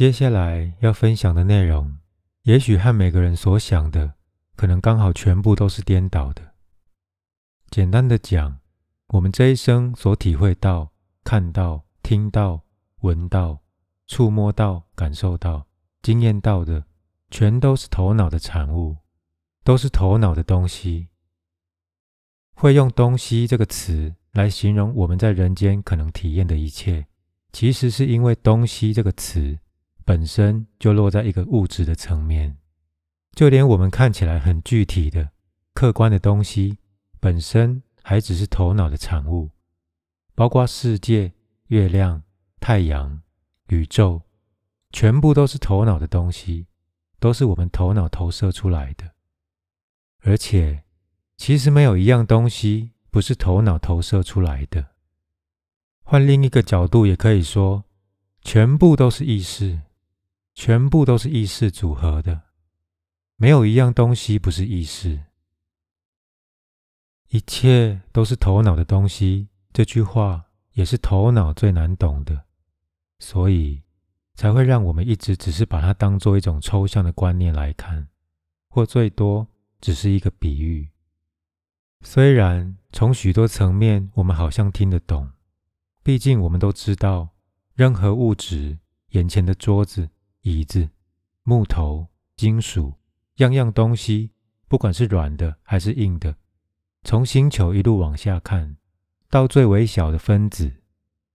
接下来要分享的内容，也许和每个人所想的，可能刚好全部都是颠倒的。简单的讲，我们这一生所体会到、看到、听到、闻到、触摸到、感受到、经验到的，全都是头脑的产物，都是头脑的东西。会用“东西”这个词来形容我们在人间可能体验的一切，其实是因为“东西”这个词本身就落在一个物质的层面，就连我们看起来很具体的、客观的东西，本身还只是头脑的产物，包括世界、月亮、太阳、宇宙，全部都是头脑的东西，都是我们头脑投射出来的，而且。其实没有一样东西不是头脑投射出来的。换另一个角度，也可以说，全部都是意识，全部都是意识组合的。没有一样东西不是意识。一切都是头脑的东西。这句话也是头脑最难懂的，所以才会让我们一直只是把它当做一种抽象的观念来看，或最多只是一个比喻。虽然从许多层面，我们好像听得懂，毕竟我们都知道，任何物质，眼前的桌子、椅子、木头、金属，样样东西，不管是软的还是硬的，从星球一路往下看，到最微小的分子，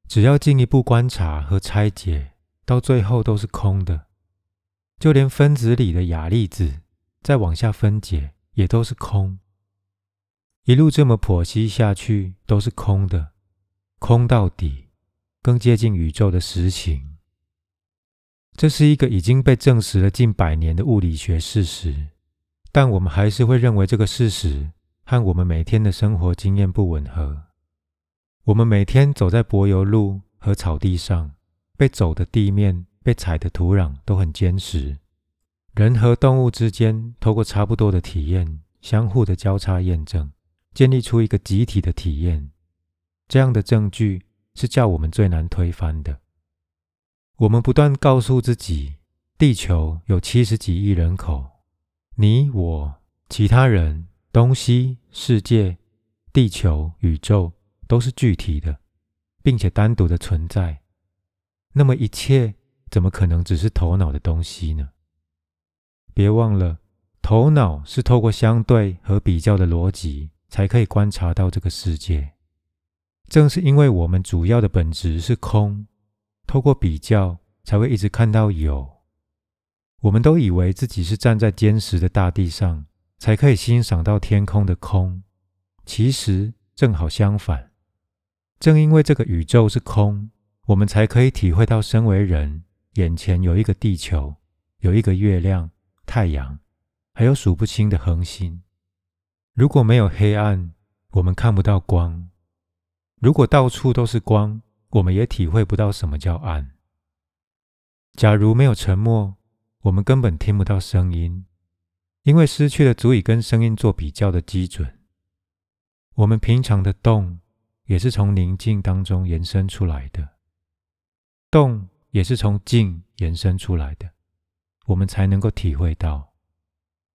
只要进一步观察和拆解，到最后都是空的。就连分子里的亚粒子，再往下分解，也都是空。一路这么剖析下去，都是空的，空到底，更接近宇宙的实情。这是一个已经被证实了近百年的物理学事实，但我们还是会认为这个事实和我们每天的生活经验不吻合。我们每天走在柏油路和草地上，被走的地面、被踩的土壤都很坚实。人和动物之间，透过差不多的体验，相互的交叉验证。建立出一个集体的体验，这样的证据是叫我们最难推翻的。我们不断告诉自己，地球有七十几亿人口，你我、其他人、东西、世界、地球、宇宙都是具体的，并且单独的存在。那么一切怎么可能只是头脑的东西呢？别忘了，头脑是透过相对和比较的逻辑。才可以观察到这个世界。正是因为我们主要的本质是空，透过比较才会一直看到有。我们都以为自己是站在坚实的大地上，才可以欣赏到天空的空。其实正好相反。正因为这个宇宙是空，我们才可以体会到身为人眼前有一个地球，有一个月亮、太阳，还有数不清的恒星。如果没有黑暗，我们看不到光；如果到处都是光，我们也体会不到什么叫暗。假如没有沉默，我们根本听不到声音，因为失去了足以跟声音做比较的基准。我们平常的动，也是从宁静当中延伸出来的，动也是从静延伸出来的，我们才能够体会到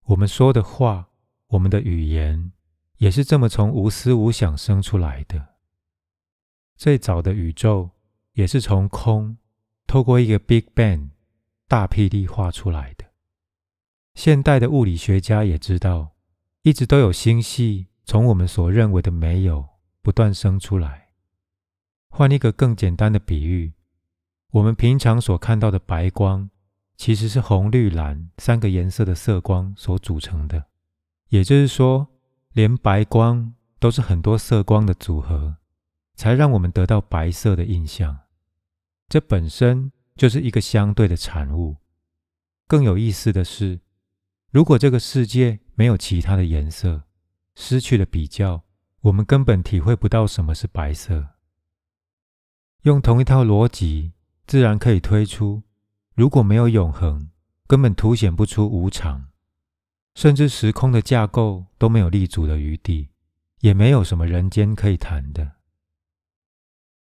我们说的话。我们的语言也是这么从无思无想生出来的。最早的宇宙也是从空，透过一个 Big Bang 大霹雳画出来的。现代的物理学家也知道，一直都有星系从我们所认为的没有不断生出来。换一个更简单的比喻，我们平常所看到的白光，其实是红、绿、蓝三个颜色的色光所组成的。也就是说，连白光都是很多色光的组合，才让我们得到白色的印象。这本身就是一个相对的产物。更有意思的是，如果这个世界没有其他的颜色，失去了比较，我们根本体会不到什么是白色。用同一套逻辑，自然可以推出：如果没有永恒，根本凸显不出无常。甚至时空的架构都没有立足的余地，也没有什么人间可以谈的。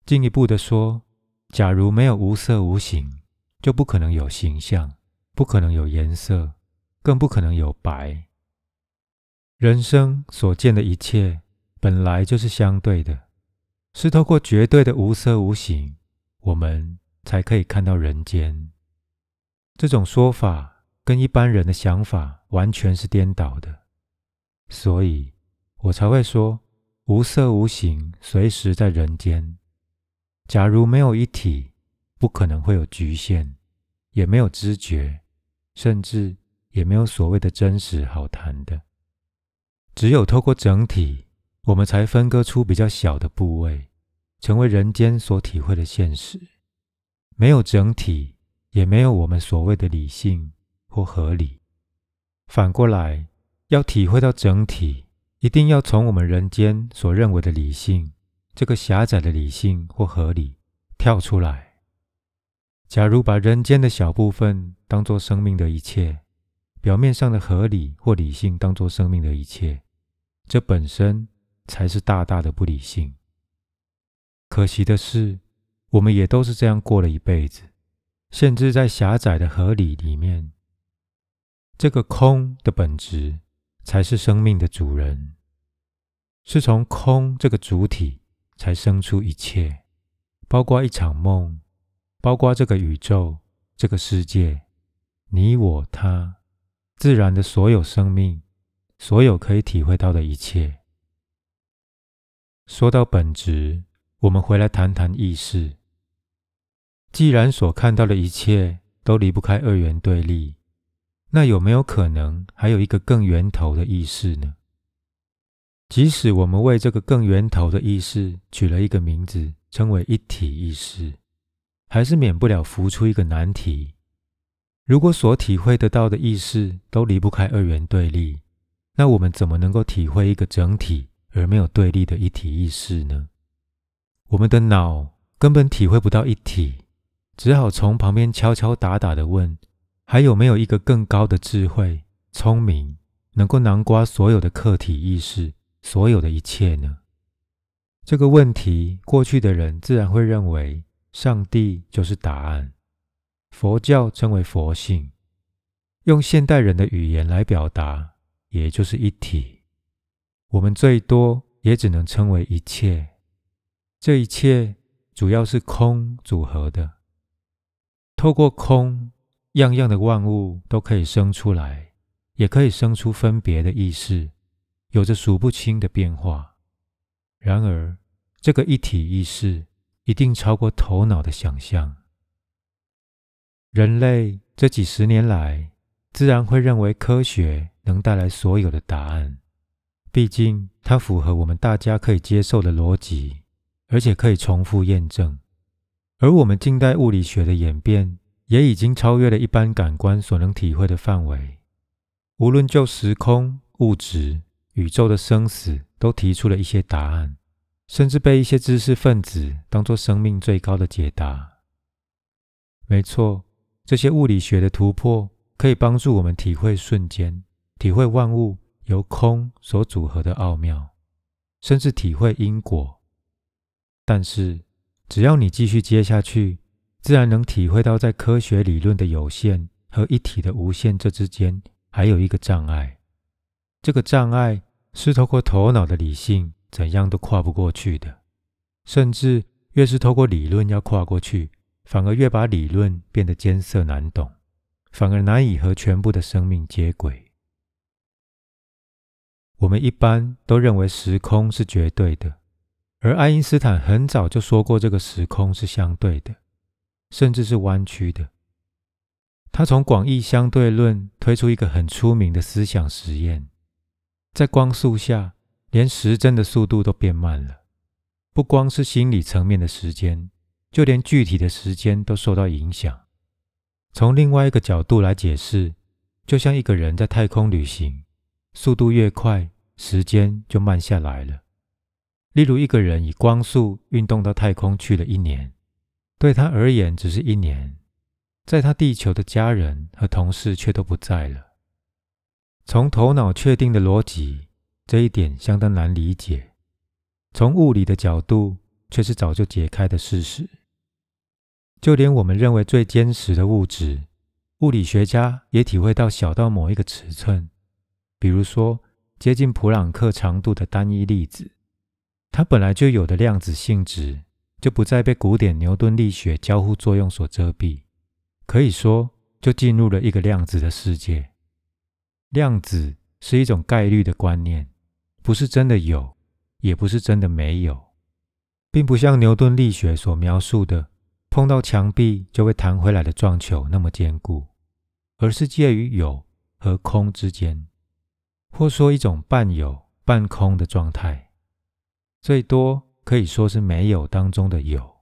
进一步的说，假如没有无色无形，就不可能有形象，不可能有颜色，更不可能有白。人生所见的一切本来就是相对的，是透过绝对的无色无形，我们才可以看到人间。这种说法跟一般人的想法完全是颠倒的，所以我才会说无色无形随时在人间。假如没有一体，不可能会有局限，也没有知觉，甚至也没有所谓的真实好谈的。只有透过整体，我们才分割出比较小的部位，成为人间所体会的现实。没有整体，也没有我们所谓的理性或合理。反过来，要体会到整体，一定要从我们人间所认为的理性这个狭窄的理性或合理跳出来。假如把人间的小部分当作生命的一切，表面上的合理或理性当作生命的一切。这本身才是大大的不理性。可惜的是，我们也都是这样过了一辈子，限制在狭窄的合理里面。这个空的本质才是生命的主人，是从空这个主体才生出一切，包括一场梦，包括这个宇宙、这个世界、你我他、自然的所有生命。所有可以体会到的一切。说到本质，我们回来谈谈意识。既然所看到的一切都离不开二元对立，那有没有可能还有一个更源头的意识呢？即使我们为这个更源头的意识取了一个名字，称为一体意识，还是免不了浮出一个难题：如果所体会得到的意识都离不开二元对立，那我们怎么能够体会一个整体而没有对立的一体意识呢？我们的脑根本体会不到一体，只好从旁边敲敲打打的问：还有没有一个更高的智慧、聪明，能够囊括所有的客体意识、所有的一切呢？这个问题，过去的人自然会认为上帝就是答案，佛教称为佛性，用现代人的语言来表达。也就是一体，我们最多也只能称为一切。这一切主要是空组合的。透过空，样样的万物都可以生出来，也可以生出分别的意识，有着数不清的变化。然而，这个一体意识一定超过头脑的想象。人类这几十年来，自然会认为科学。能带来所有的答案，毕竟它符合我们大家可以接受的逻辑，而且可以重复验证。而我们近代物理学的演变，也已经超越了一般感官所能体会的范围。无论就时空、物质、宇宙的生死，都提出了一些答案，甚至被一些知识分子当作生命最高的解答。没错，这些物理学的突破，可以帮助我们体会瞬间。体会万物由空所组合的奥妙，甚至体会因果。但是，只要你继续接下去，自然能体会到，在科学理论的有限和一体的无限这之间，还有一个障碍。这个障碍是透过头脑的理性怎样都跨不过去的，甚至越是透过理论要跨过去，反而越把理论变得艰涩难懂，反而难以和全部的生命接轨。我们一般都认为时空是绝对的，而爱因斯坦很早就说过，这个时空是相对的，甚至是弯曲的。他从广义相对论推出一个很出名的思想实验：在光速下，连时针的速度都变慢了。不光是心理层面的时间，就连具体的时间都受到影响。从另外一个角度来解释，就像一个人在太空旅行。速度越快，时间就慢下来了。例如，一个人以光速运动到太空去了一年，对他而言只是一年，在他地球的家人和同事却都不在了。从头脑确定的逻辑，这一点相当难理解；从物理的角度，却是早就解开的事实。就连我们认为最坚实的物质，物理学家也体会到小到某一个尺寸，比如说接近普朗克长度的单一粒子，它本来就有的量子性质，就不再被古典牛顿力学交互作用所遮蔽，可以说就进入了一个量子的世界。量子是一种概率的观念，不是真的有，也不是真的没有，并不像牛顿力学所描述的。碰到墙壁就会弹回来的撞球那么坚固，而是介于有和空之间，或说一种半有半空的状态，最多可以说是没有当中的有。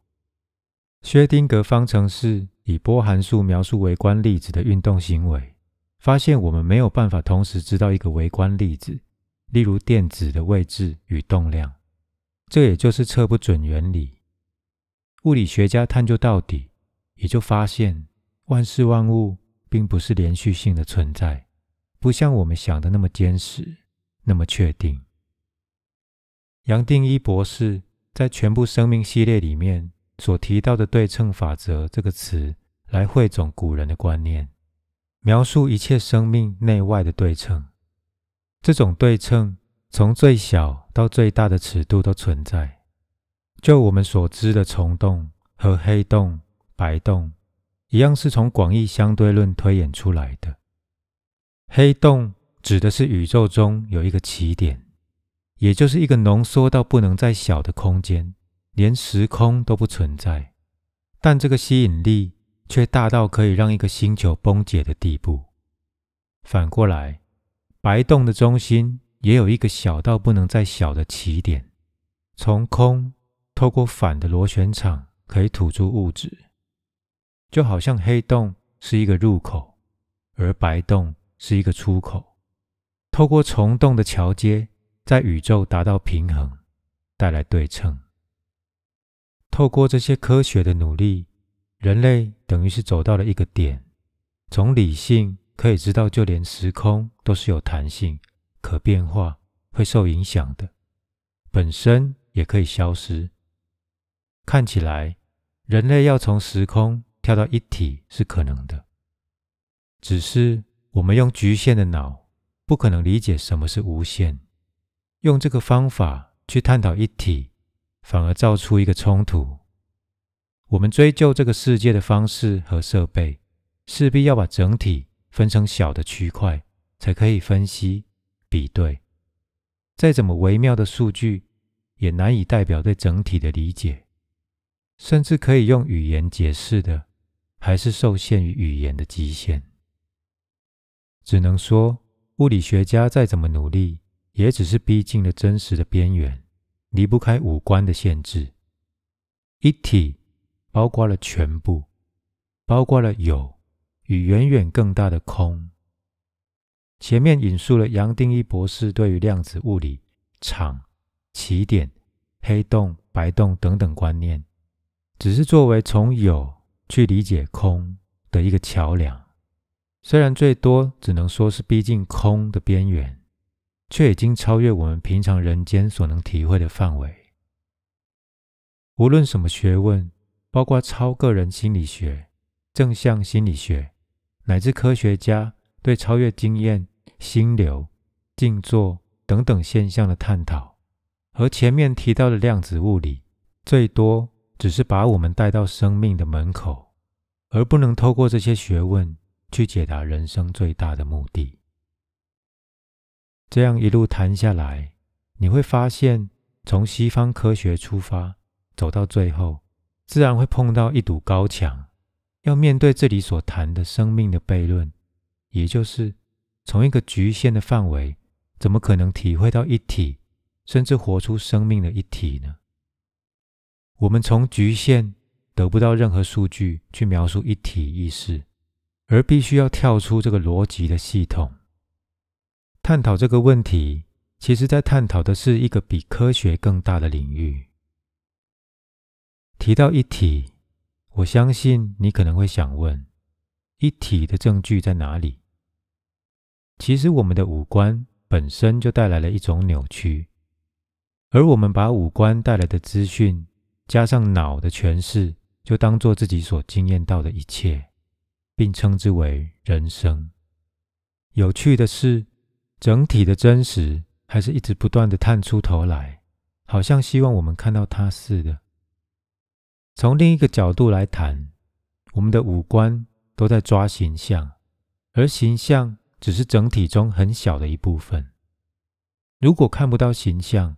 薛丁格方程式以波函数描述微观粒子的运动行为，发现我们没有办法同时知道一个微观粒子，例如电子的位置与动量，这也就是测不准原理。物理学家探究到底，也就发现万事万物并不是连续性的存在，不像我们想的那么坚实，那么确定。杨定一博士在全部生命系列里面所提到的“对称法则”这个词，来汇总古人的观念，描述一切生命内外的对称。这种对称从最小到最大的尺度都存在。就我们所知的虫洞和黑洞、白洞一样，是从广义相对论推演出来的。黑洞指的是宇宙中有一个起点，也就是一个浓缩到不能再小的空间，连时空都不存在，但这个吸引力却大到可以让一个星球崩解的地步。反过来，白洞的中心也有一个小到不能再小的起点，从空。透过反的螺旋场可以吐出物质，就好像黑洞是一个入口，而白洞是一个出口。透过虫洞的桥接，在宇宙达到平衡，带来对称。透过这些科学的努力，人类等于是走到了一个点。从理性可以知道，就连时空都是有弹性、可变化、会受影响的，本身也可以消失。看起来，人类要从时空跳到一体是可能的，只是我们用局限的脑，不可能理解什么是无限。用这个方法去探讨一体，反而造出一个冲突。我们追究这个世界的方式和设备，势必要把整体分成小的区块，才可以分析比对。再怎么微妙的数据，也难以代表对整体的理解。甚至可以用语言解释的，还是受限于语言的极限。只能说，物理学家再怎么努力，也只是逼近了真实的边缘，离不开五官的限制。一体包括了全部，包括了有与远远更大的空。前面引述了杨定一博士对于量子物理、场、起点、黑洞、白洞等等观念。只是作为从有去理解空的一个桥梁，虽然最多只能说是逼近空的边缘，却已经超越我们平常人间所能体会的范围。无论什么学问，包括超个人心理学、正向心理学，乃至科学家对超越经验、心流、静坐等等现象的探讨，和前面提到的量子物理，最多。只是把我们带到生命的门口，而不能透过这些学问去解答人生最大的目的。这样一路谈下来，你会发现，从西方科学出发，走到最后，自然会碰到一堵高墙，要面对这里所谈的生命的悖论，也就是从一个局限的范围，怎么可能体会到一体，甚至活出生命的一体呢？我们从局限得不到任何数据去描述一体意识，而必须要跳出这个逻辑的系统，探讨这个问题。其实，在探讨的是一个比科学更大的领域。提到一体，我相信你可能会想问：一体的证据在哪里？其实，我们的五官本身就带来了一种扭曲，而我们把五官带来的资讯。加上脑的诠释，就当做自己所经验到的一切，并称之为人生。有趣的是，整体的真实还是一直不断的探出头来，好像希望我们看到它似的。从另一个角度来谈，我们的五官都在抓形象，而形象只是整体中很小的一部分。如果看不到形象，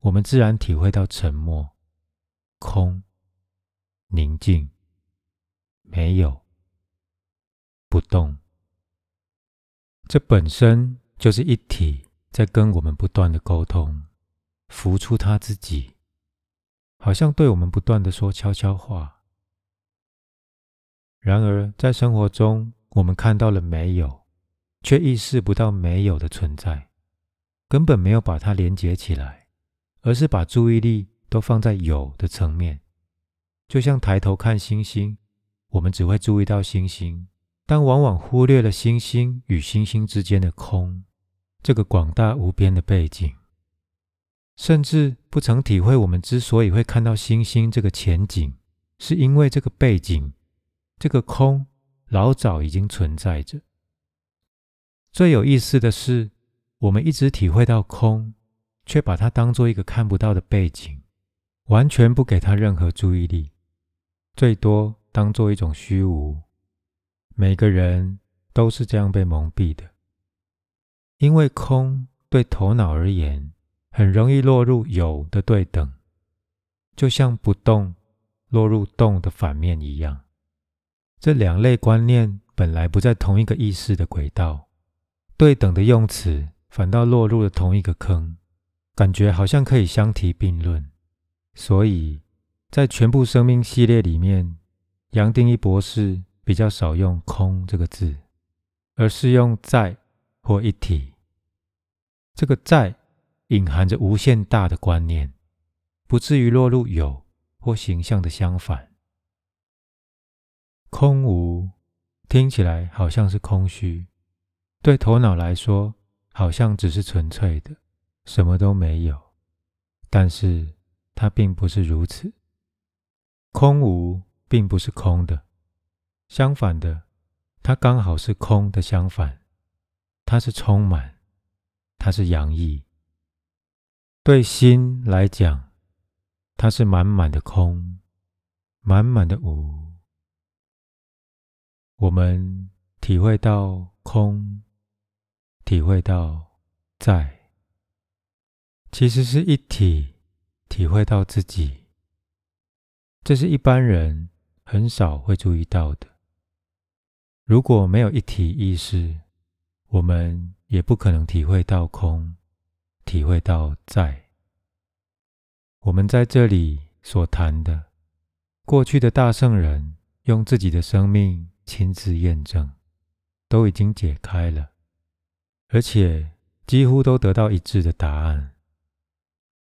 我们自然体会到沉默、空、宁静、没有、不动。这本身就是一体在跟我们不断的沟通，浮出他自己，好像对我们不断的说悄悄话。然而，在生活中，我们看到了没有，却意识不到没有的存在，根本没有把它连接起来。而是把注意力都放在有的层面，就像抬头看星星，我们只会注意到星星，但往往忽略了星星与星星之间的空，这个广大无边的背景，甚至不曾体会我们之所以会看到星星这个前景，是因为这个背景，这个空老早已经存在着。最有意思的是，我们一直体会到空。却把它当做一个看不到的背景，完全不给他任何注意力，最多当做一种虚无。每个人都是这样被蒙蔽的，因为空对头脑而言很容易落入有的对等，就像不动落入动的反面一样。这两类观念本来不在同一个意识的轨道，对等的用词反倒落入了同一个坑。感觉好像可以相提并论，所以在全部生命系列里面，杨定一博士比较少用“空”这个字，而是用“在”或“一体”。这个“在”隐含着无限大的观念，不至于落入有或形象的相反。空无听起来好像是空虚，对头脑来说，好像只是纯粹的。什么都没有，但是它并不是如此。空无并不是空的，相反的，它刚好是空的相反。它是充满，它是洋溢。对心来讲，它是满满的空，满满的无。我们体会到空，体会到在。其实是一体体会到自己，这是一般人很少会注意到的。如果没有一体意识，我们也不可能体会到空，体会到在。我们在这里所谈的，过去的大圣人用自己的生命亲自验证，都已经解开了，而且几乎都得到一致的答案。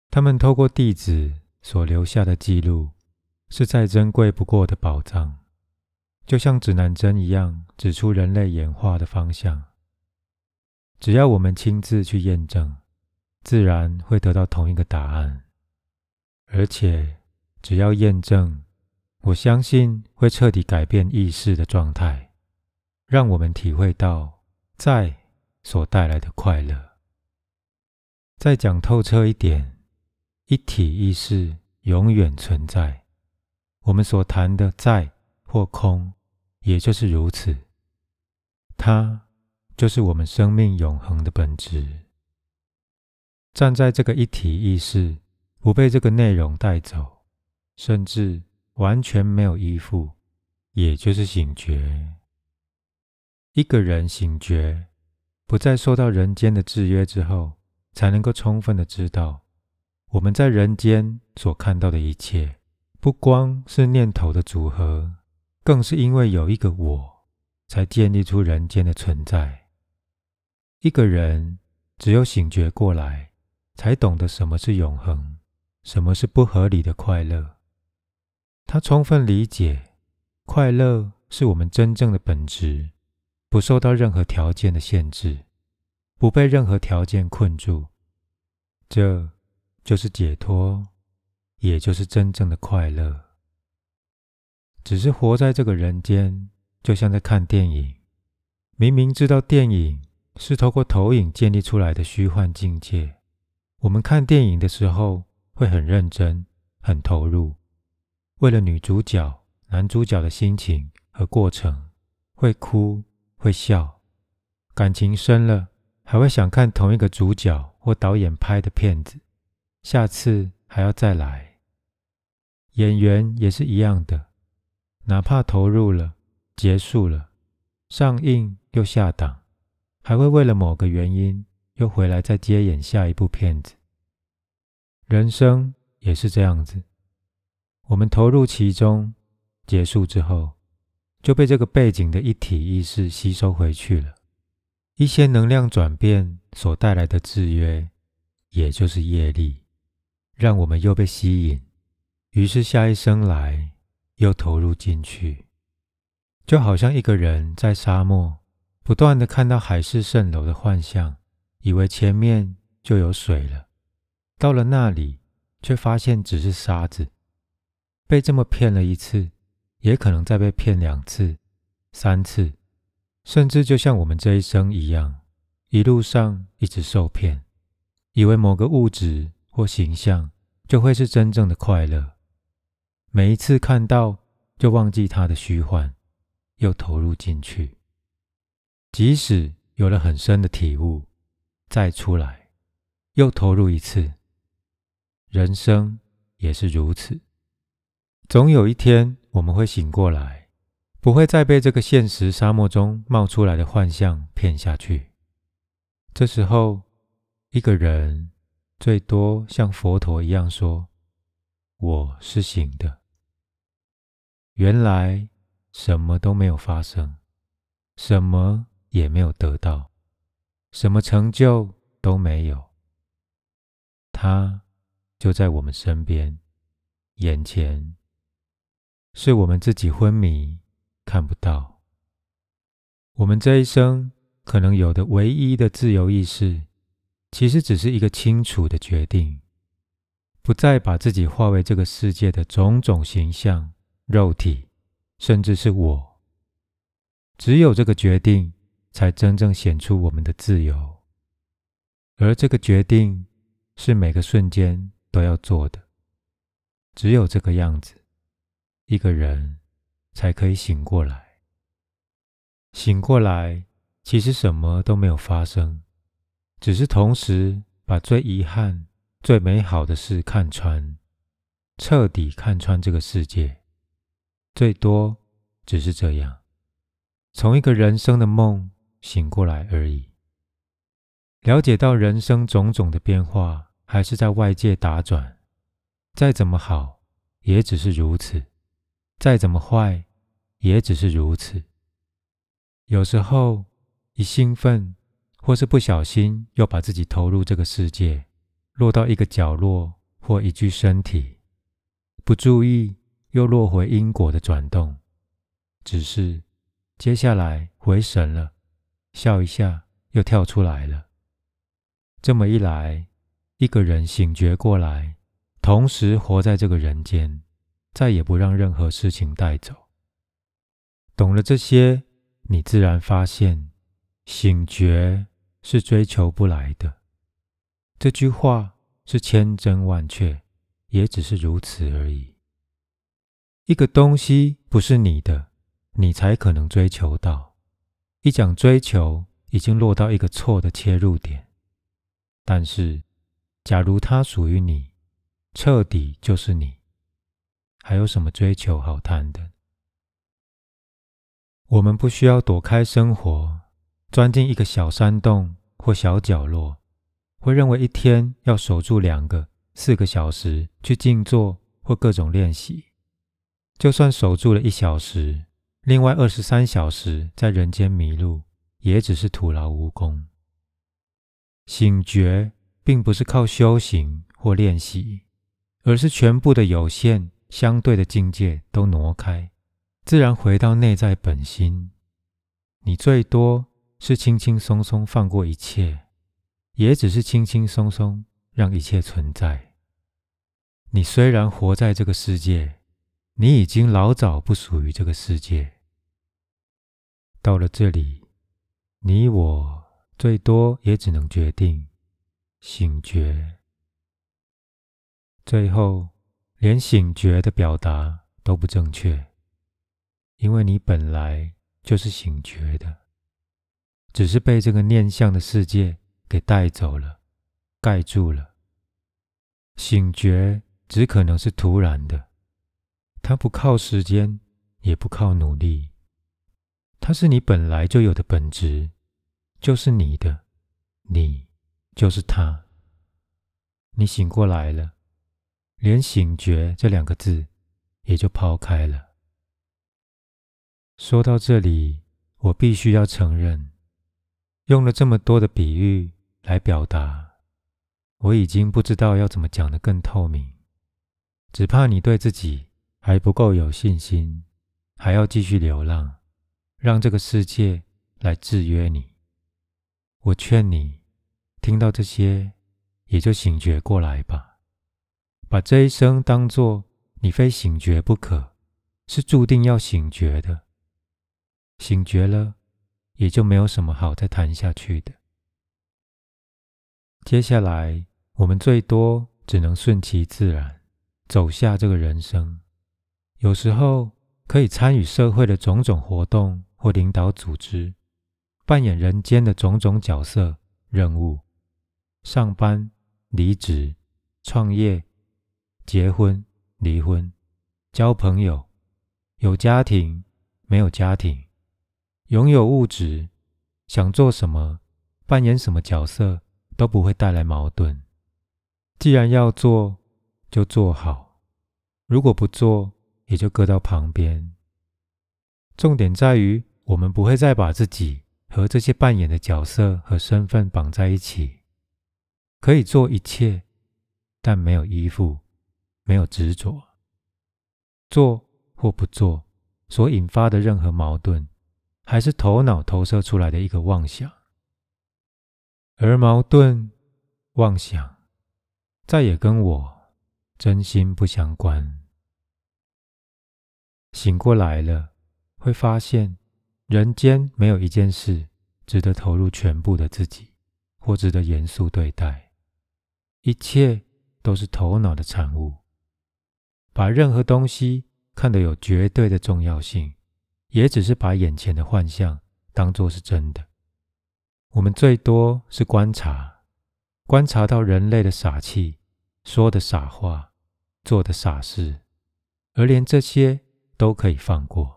他们透过弟子所留下的记录，是再珍贵不过的宝藏，就像指南针一样，指出人类演化的方向。只要我们亲自去验证，自然会得到同一个答案。而且，只要验证，我相信会彻底改变意识的状态，让我们体会到在所带来的快乐。再讲透彻一点。一体意识永远存在，我们所谈的在或空，也就是如此。它就是我们生命永恒的本质。站在这个一体意识，不被这个内容带走，甚至完全没有依附，也就是醒觉。一个人醒觉，不再受到人间的制约之后，才能够充分的知道。我们在人间所看到的一切，不光是念头的组合，更是因为有一个我，才建立出人间的存在。一个人只有醒觉过来，才懂得什么是永恒，什么是不合理的快乐。他充分理解，快乐是我们真正的本质，不受到任何条件的限制，不被任何条件困住。这。就是解脱，也就是真正的快乐。只是活在这个人间，就像在看电影。明明知道电影是透过投影建立出来的虚幻境界，我们看电影的时候会很认真、很投入，为了女主角、男主角的心情和过程，会哭会笑，感情深了，还会想看同一个主角或导演拍的片子，下次还要再来。演员也是一样的，哪怕投入了、结束了、上映。又下档，还会为了某个原因又回来再接演下一部片子。人生也是这样子，我们投入其中，结束之后就被这个背景的一体意识吸收回去了。一些能量转变所带来的制约，也就是业力，让我们又被吸引，于是下一生来又投入进去，就好像一个人在沙漠。不断的看到海市蜃楼的幻象，以为前面就有水了，到了那里却发现只是沙子。被这么骗了一次，也可能再被骗两次、三次，甚至就像我们这一生一样，一路上一直受骗，以为某个物质或形象就会是真正的快乐。每一次看到，就忘记它的虚幻，又投入进去。即使有了很深的体悟，再出来又投入一次，人生也是如此。总有一天我们会醒过来，不会再被这个现实沙漠中冒出来的幻象骗下去。这时候，一个人最多像佛陀一样说：“我是醒的。”原来什么都没有发生，什么？也没有得到什么成就都没有，他就在我们身边，眼前，是我们自己昏迷看不到。我们这一生可能有的唯一的自由意识，其实只是一个清楚的决定，不再把自己化为这个世界的种种形象、肉体，甚至是我。只有这个决定。才真正显出我们的自由，而这个决定是每个瞬间都要做的。只有这个样子，一个人才可以醒过来。醒过来，其实什么都没有发生，只是同时把最遗憾、最美好的事看穿，彻底看穿这个世界。最多只是这样，从一个人生的梦。醒过来而已，了解到人生种种的变化，还是在外界打转。再怎么好，也只是如此；再怎么坏，也只是如此。有时候一兴奋，或是不小心，又把自己投入这个世界，落到一个角落或一具身体，不注意又落回因果的转动。只是接下来回神了。笑一下，又跳出来了。这么一来，一个人醒觉过来，同时活在这个人间，再也不让任何事情带走。懂了这些，你自然发现，醒觉是追求不来的。这句话是千真万确，也只是如此而已。一个东西不是你的，你才可能追求到。一讲追求，已经落到一个错的切入点。但是，假如它属于你，彻底就是你，还有什么追求好谈的？我们不需要躲开生活，钻进一个小山洞或小角落，会认为一天要守住两个、四个小时去静坐或各种练习。就算守住了一小时。另外二十三小时在人间迷路，也只是徒劳无功。醒觉并不是靠修行或练习，而是全部的有限相对的境界都挪开，自然回到内在本心。你最多是轻轻松松放过一切，也只是轻轻松松让一切存在。你虽然活在这个世界，你已经老早不属于这个世界。到了这里，你我最多也只能决定醒觉。最后，连醒觉的表达都不正确，因为你本来就是醒觉的，只是被这个念相的世界给带走了，盖住了。醒觉只可能是突然的，它不靠时间，也不靠努力，它是你本来就有的本质，就是你的，你就是他。你醒过来了，连醒觉这两个字也就抛开了。说到这里，我必须要承认，用了这么多的比喻来表达。我已经不知道要怎么讲得更透明，只怕你对自己还不够有信心，还要继续流浪，让这个世界来制约你。我劝你，听到这些，也就醒觉过来吧，把这一生当作你非醒觉不可，是注定要醒觉的。醒觉了，也就没有什么好再谈下去的。接下来，我们最多只能顺其自然，走下这个人生。有时候可以参与社会的种种活动，或领导组织，扮演人间的种种角色任务。上班、离职、创业、结婚、离婚、交朋友、有家庭、没有家庭、拥有物质，想做什么，扮演什么角色。都不会带来矛盾。既然要做，就做好；如果不做，也就搁到旁边。重点在于，我们不会再把自己和这些扮演的角色和身份绑在一起。可以做一切，但没有依附，没有执着。做或不做，所引发的任何矛盾，还是头脑投射出来的一个妄想。而矛盾、妄想，再也跟我真心不相关。醒过来了，会发现人间没有一件事值得投入全部的自己，或值得严肃对待。一切都是头脑的产物。把任何东西看得有绝对的重要性，也只是把眼前的幻象当作是真的。我们最多是观察，观察到人类的傻气，说的傻话，做的傻事，而连这些都可以放过。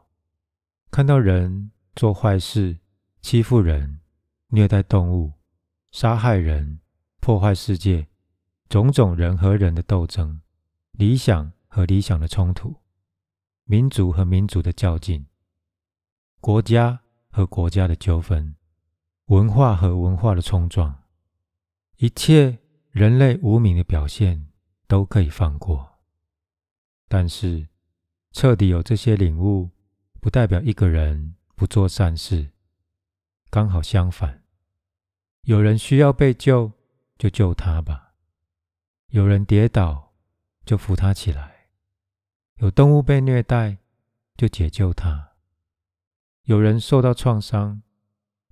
看到人做坏事，欺负人，虐待动物，杀害人，破坏世界，种种人和人的斗争，理想和理想的冲突，民族和民族的较劲，国家和国家的纠纷。文化和文化的冲撞，一切人类无名的表现都可以放过。但是，彻底有这些领悟，不代表一个人不做善事。刚好相反，有人需要被救，就救他吧；有人跌倒，就扶他起来；有动物被虐待，就解救他；有人受到创伤。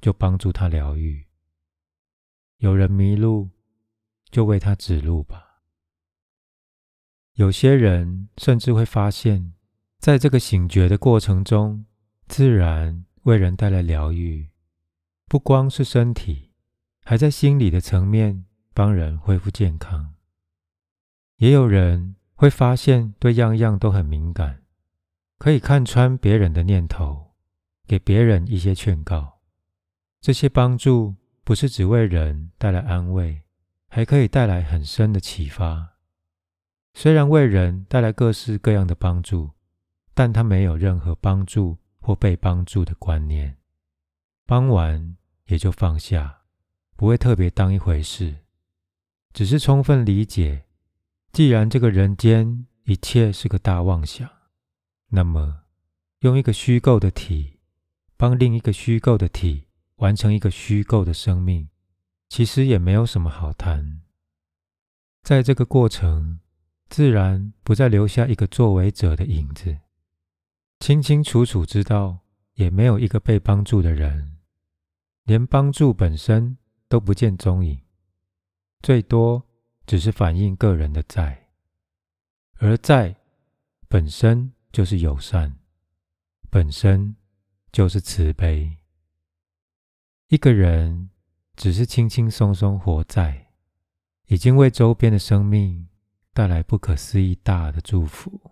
就帮助他疗愈。有人迷路，就为他指路吧。有些人甚至会发现，在这个醒觉的过程中，自然为人带来疗愈，不光是身体，还在心理的层面帮人恢复健康。也有人会发现，对样样都很敏感，可以看穿别人的念头，给别人一些劝告。这些帮助不是只为人带来安慰，还可以带来很深的启发。虽然为人带来各式各样的帮助，但他没有任何帮助或被帮助的观念。帮完也就放下，不会特别当一回事，只是充分理解，既然这个人间一切是个大妄想，那么用一个虚构的体帮另一个虚构的体。完成一个虚构的生命，其实也没有什么好谈。在这个过程，自然不再留下一个作为者的影子。清清楚楚知道，也没有一个被帮助的人，连帮助本身都不见踪影，最多只是反映个人的在，而在本身就是友善，本身就是慈悲。一个人只是轻轻松松活在，已经为周边的生命带来不可思议大的祝福。